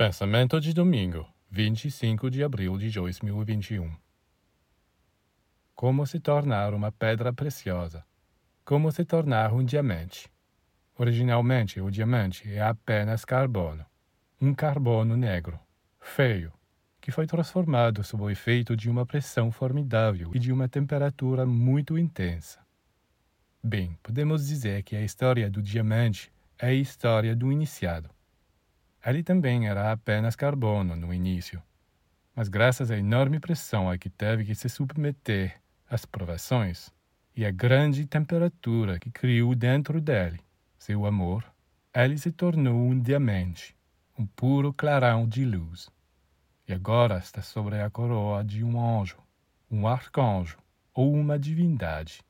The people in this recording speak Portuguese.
Pensamento de domingo, 25 de abril de 2021. Como se tornar uma pedra preciosa? Como se tornar um diamante? Originalmente, o diamante é apenas carbono, um carbono negro, feio, que foi transformado sob o efeito de uma pressão formidável e de uma temperatura muito intensa. Bem, podemos dizer que a história do diamante é a história do iniciado ele também era apenas carbono no início, mas graças à enorme pressão a que teve que se submeter às provações e à grande temperatura que criou dentro dele, seu amor, ele se tornou um diamante, um puro clarão de luz. E agora está sobre a coroa de um anjo, um arcanjo ou uma divindade.